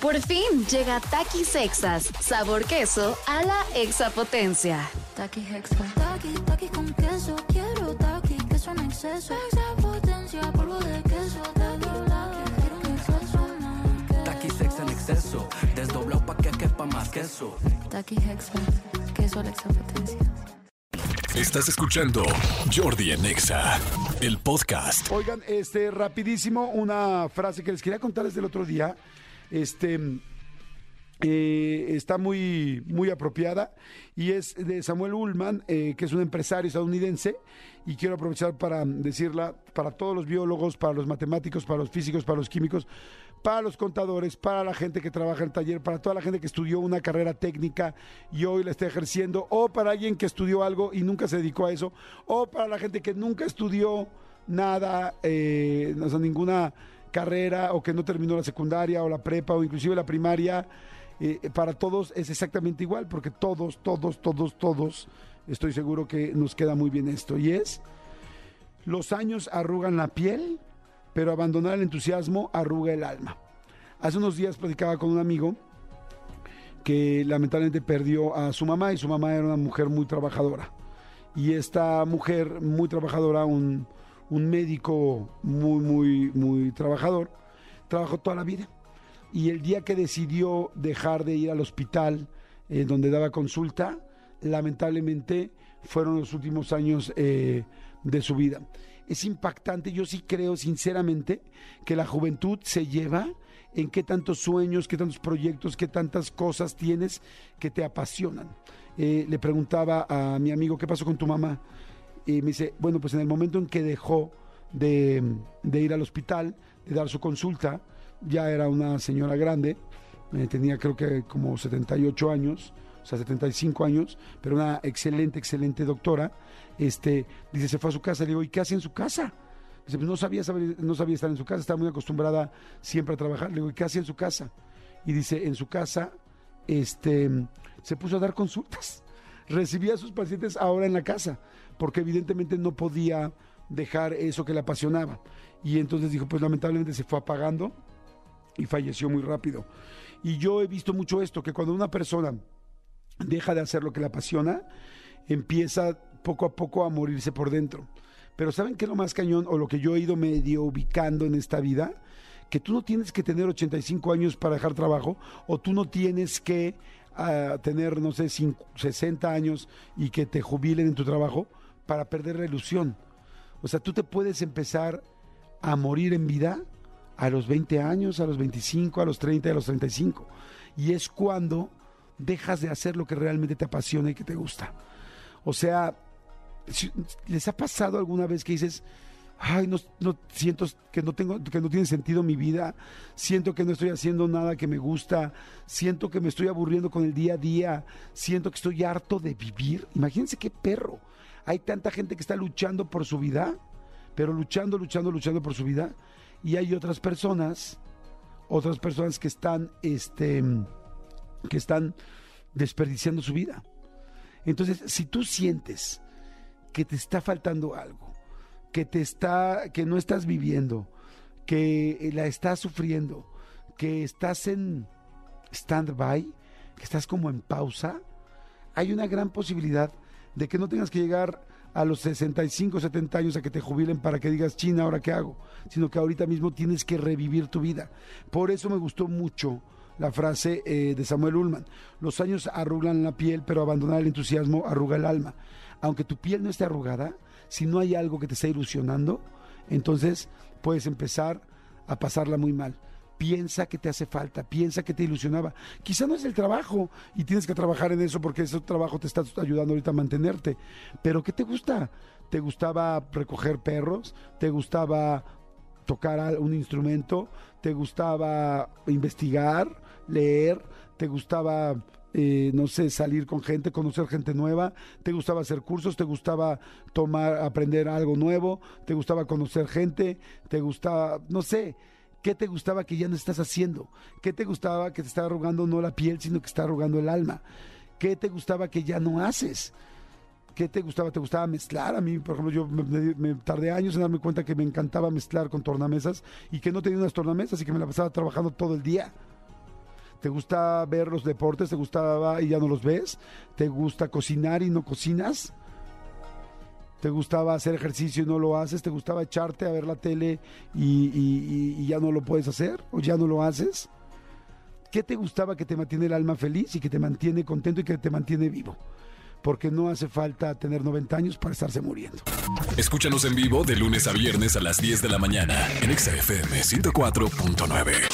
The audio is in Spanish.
Por fin llega Takis Sexas, sabor queso a la exapotencia. Taki Hexa. Taki, taki con queso. Quiero taki, queso en exceso. Exapotencia, polvo de queso. Taki, taki, quiero un exceso más. Taki sex en exceso, desdoblado pa' que quepa más queso. Taki Hexa. Queso a la exapotencia. Estás escuchando Jordi en Exa, el podcast. Oigan, este, rapidísimo, una frase que les quería contar desde el otro día. Este. eh, está muy, muy apropiada y es de Samuel Ullman, eh, que es un empresario estadounidense, y quiero aprovechar para decirla para todos los biólogos, para los matemáticos, para los físicos, para los químicos, para los contadores, para la gente que trabaja en el taller, para toda la gente que estudió una carrera técnica y hoy la está ejerciendo, o para alguien que estudió algo y nunca se dedicó a eso, o para la gente que nunca estudió nada, eh, no sé, ninguna carrera o que no terminó la secundaria o la prepa o inclusive la primaria, eh, para todos es exactamente igual, porque todos, todos, todos, todos, estoy seguro que nos queda muy bien esto. Y es, los años arrugan la piel, pero abandonar el entusiasmo arruga el alma. Hace unos días platicaba con un amigo que lamentablemente perdió a su mamá y su mamá era una mujer muy trabajadora. Y esta mujer muy trabajadora, un, un médico muy, muy, muy trabajador, trabajó toda la vida. Y el día que decidió dejar de ir al hospital eh, donde daba consulta, lamentablemente fueron los últimos años eh, de su vida. Es impactante, yo sí creo sinceramente que la juventud se lleva en qué tantos sueños, qué tantos proyectos, qué tantas cosas tienes que te apasionan. Eh, le preguntaba a mi amigo, ¿qué pasó con tu mamá? Y me dice, bueno, pues en el momento en que dejó de, ir al hospital, de dar su consulta, ya era una señora grande, eh, tenía creo que como 78 años, o sea, 75 años, pero una excelente, excelente doctora. Este, dice, se fue a su casa, le digo, ¿y qué hace en su casa? Dice, pues no sabía, saber- no sabía estar en su casa, estaba muy acostumbrada siempre a trabajar. Le digo, ¿y qué hace en su casa? Y dice, en su casa, este, se puso a dar consultas. Recibía a sus pacientes ahora en la casa, porque evidentemente no podía dejar eso que le apasionaba. Y entonces dijo, pues lamentablemente se fue apagando y falleció muy rápido. Y yo he visto mucho esto, que cuando una persona deja de hacer lo que le apasiona, empieza poco a poco a morirse por dentro. Pero ¿saben qué es lo más cañón o lo que yo he ido medio ubicando en esta vida? Que tú no tienes que tener 85 años para dejar trabajo o tú no tienes que ah, tener, no sé, cinco- 60 años y que te jubilen en tu trabajo para perder la ilusión. O sea, tú te puedes empezar a morir en vida a los 20 años, a los 25, a los 30, a los 35. Y es cuando dejas de hacer lo que realmente te apasiona y que te gusta. O sea, ¿les ha pasado alguna vez que dices, ay, no, no siento que no tengo, que no tiene sentido mi vida, siento que no estoy haciendo nada que me gusta, siento que me estoy aburriendo con el día a día, siento que estoy harto de vivir? Imagínense qué perro. Hay tanta gente que está luchando por su vida, pero luchando, luchando, luchando por su vida, y hay otras personas, otras personas que están, este, que están desperdiciando su vida. Entonces, si tú sientes que te está faltando algo, que te está, que no estás viviendo, que la estás sufriendo, que estás en stand-by, que estás como en pausa, hay una gran posibilidad de que no tengas que llegar a los 65, 70 años a que te jubilen para que digas, China, ¿ahora qué hago? Sino que ahorita mismo tienes que revivir tu vida. Por eso me gustó mucho la frase eh, de Samuel Ullman. Los años arrugan la piel, pero abandonar el entusiasmo arruga el alma. Aunque tu piel no esté arrugada, si no hay algo que te está ilusionando, entonces puedes empezar a pasarla muy mal. Piensa que te hace falta, piensa que te ilusionaba. Quizá no es el trabajo y tienes que trabajar en eso porque ese trabajo te está ayudando ahorita a mantenerte. Pero ¿qué te gusta? ¿Te gustaba recoger perros? ¿Te gustaba tocar un instrumento? ¿Te gustaba investigar, leer? ¿Te gustaba, eh, no sé, salir con gente, conocer gente nueva? ¿Te gustaba hacer cursos? ¿Te gustaba tomar, aprender algo nuevo? ¿Te gustaba conocer gente? ¿Te gustaba, no sé? ¿Qué te gustaba que ya no estás haciendo? ¿Qué te gustaba que te estaba arrugando no la piel, sino que está arrugando el alma? ¿Qué te gustaba que ya no haces? ¿Qué te gustaba? ¿Te gustaba mezclar? A mí, por ejemplo, yo me- me tardé años en darme cuenta que me encantaba mezclar con tornamesas y que no tenía unas tornamesas y que me la pasaba trabajando todo el día. ¿Te gusta ver los deportes? ¿Te gustaba y ya no los ves? ¿Te gusta cocinar y no cocinas? ¿Te gustaba hacer ejercicio y no lo haces? ¿Te gustaba echarte a ver la tele y, ya no lo puedes hacer? ¿O ya no lo haces? ¿Qué te gustaba que te mantiene el alma feliz y que te mantiene contento y que te mantiene vivo? Porque no hace falta tener 90 años para estarse muriendo. Escúchanos en vivo de lunes a viernes a las 10 de la mañana en Exa FM 104.9.